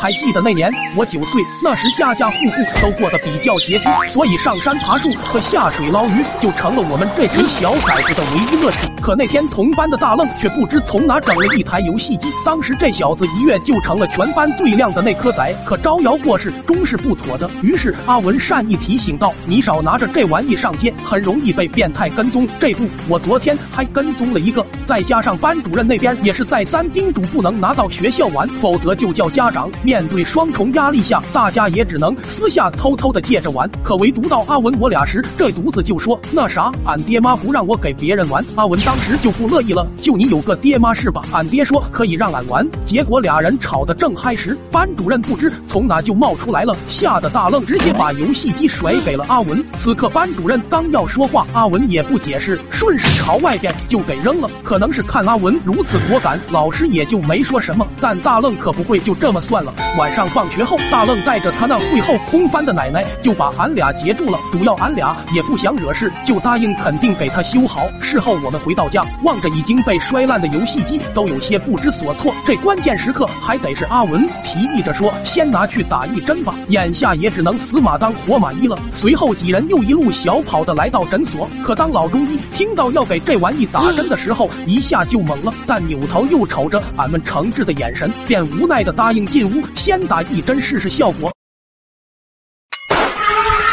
还记得那年我九岁，那时家家户户都过得比较拮据，所以上山爬树和下水捞鱼就成了我们这群小崽子的唯一乐趣。可那天同班的大愣却不知从哪整了一台游戏机，当时这小子一跃就成了全班最靓的那颗仔，可招摇过市终是不妥的。于是阿文善意提醒道：“你少拿着这玩意上街，很容易被变态跟踪。”这不，我昨天还跟踪了一个，再加上班主任那边也是再三叮嘱不能拿到学校玩，否则就叫家长。面对双重压力下，大家也只能私下偷偷的借着玩。可唯独到阿文我俩时，这犊子就说：“那啥，俺爹妈不让我给别人玩。”阿文当时就不乐意了：“就你有个爹妈是吧？俺爹说可以让俺玩。”结果俩人吵得正嗨时，班主任不知从哪就冒出来了，吓得大愣直接把游戏机甩给了阿文。此刻班主任刚要说话，阿文也不解释，顺势朝外边就给扔了。可能是看阿文如此果敢，老师也就没说什么。但大愣可不会就这么算了。晚上放学后，大愣带着他那会后空翻的奶奶就把俺俩截住了。主要俺俩也不想惹事，就答应肯定给他修好。事后我们回到家，望着已经被摔烂的游戏机，都有些不知所措。这关键时刻还得是阿文提议着说：“先拿去打一针吧。”眼下也只能死马当活马医了。随后几人又一路小跑的来到诊所，可当老中医听到要给这玩意打针的时候，一下就懵了，但扭头又瞅着俺们诚挚的眼神，便无奈的答应进屋先打一针试试效果。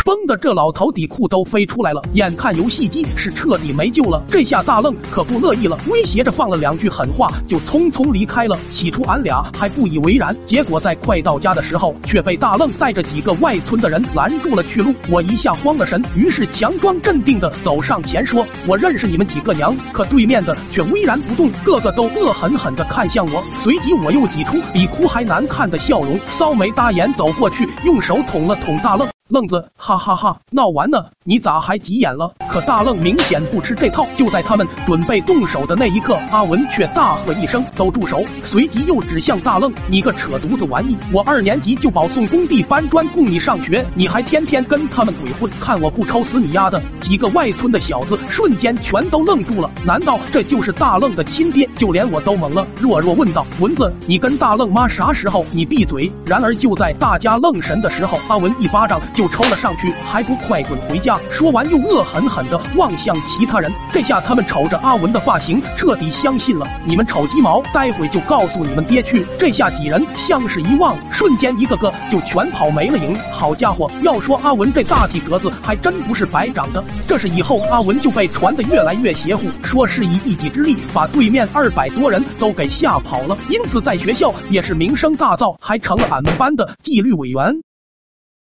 崩的这老头底裤都飞出来了，眼看游戏机是彻底没救了，这下大愣可不乐意了，威胁着放了两句狠话，就匆匆离开了。起初俺俩还不以为然，结果在快到家的时候，却被大愣带着几个外村的人拦住了去路。我一下慌了神，于是强装镇定的走上前说：“我认识你们几个娘。”可对面的却巍然不动，个个都恶狠狠的看向我。随即我又挤出比哭还难看的笑容，骚眉搭眼走过去，用手捅了捅大愣。愣子，哈哈哈！闹完呢，你咋还急眼了？可大愣明显不吃这套。就在他们准备动手的那一刻，阿文却大喝一声：“都住手！”随即又指向大愣：“你个扯犊子玩意！我二年级就保送工地搬砖供你上学，你还天天跟他们鬼混，看我不抽死你丫的！”几个外村的小子瞬间全都愣住了。难道这就是大愣的亲爹？就连我都懵了，弱弱问道：“蚊子，你跟大愣妈啥时候？你闭嘴！”然而就在大家愣神的时候，阿文一巴掌。就抽了上去，还不快滚回家！说完又恶狠狠地望向其他人。这下他们瞅着阿文的发型，彻底相信了。你们瞅鸡毛，待会就告诉你们爹去。这下几人相视一望，瞬间一个个就全跑没了影。好家伙，要说阿文这大体格子还真不是白长的。这是以后阿文就被传的越来越邪乎，说是以一己之力把对面二百多人都给吓跑了，因此在学校也是名声大噪，还成了俺们班的纪律委员。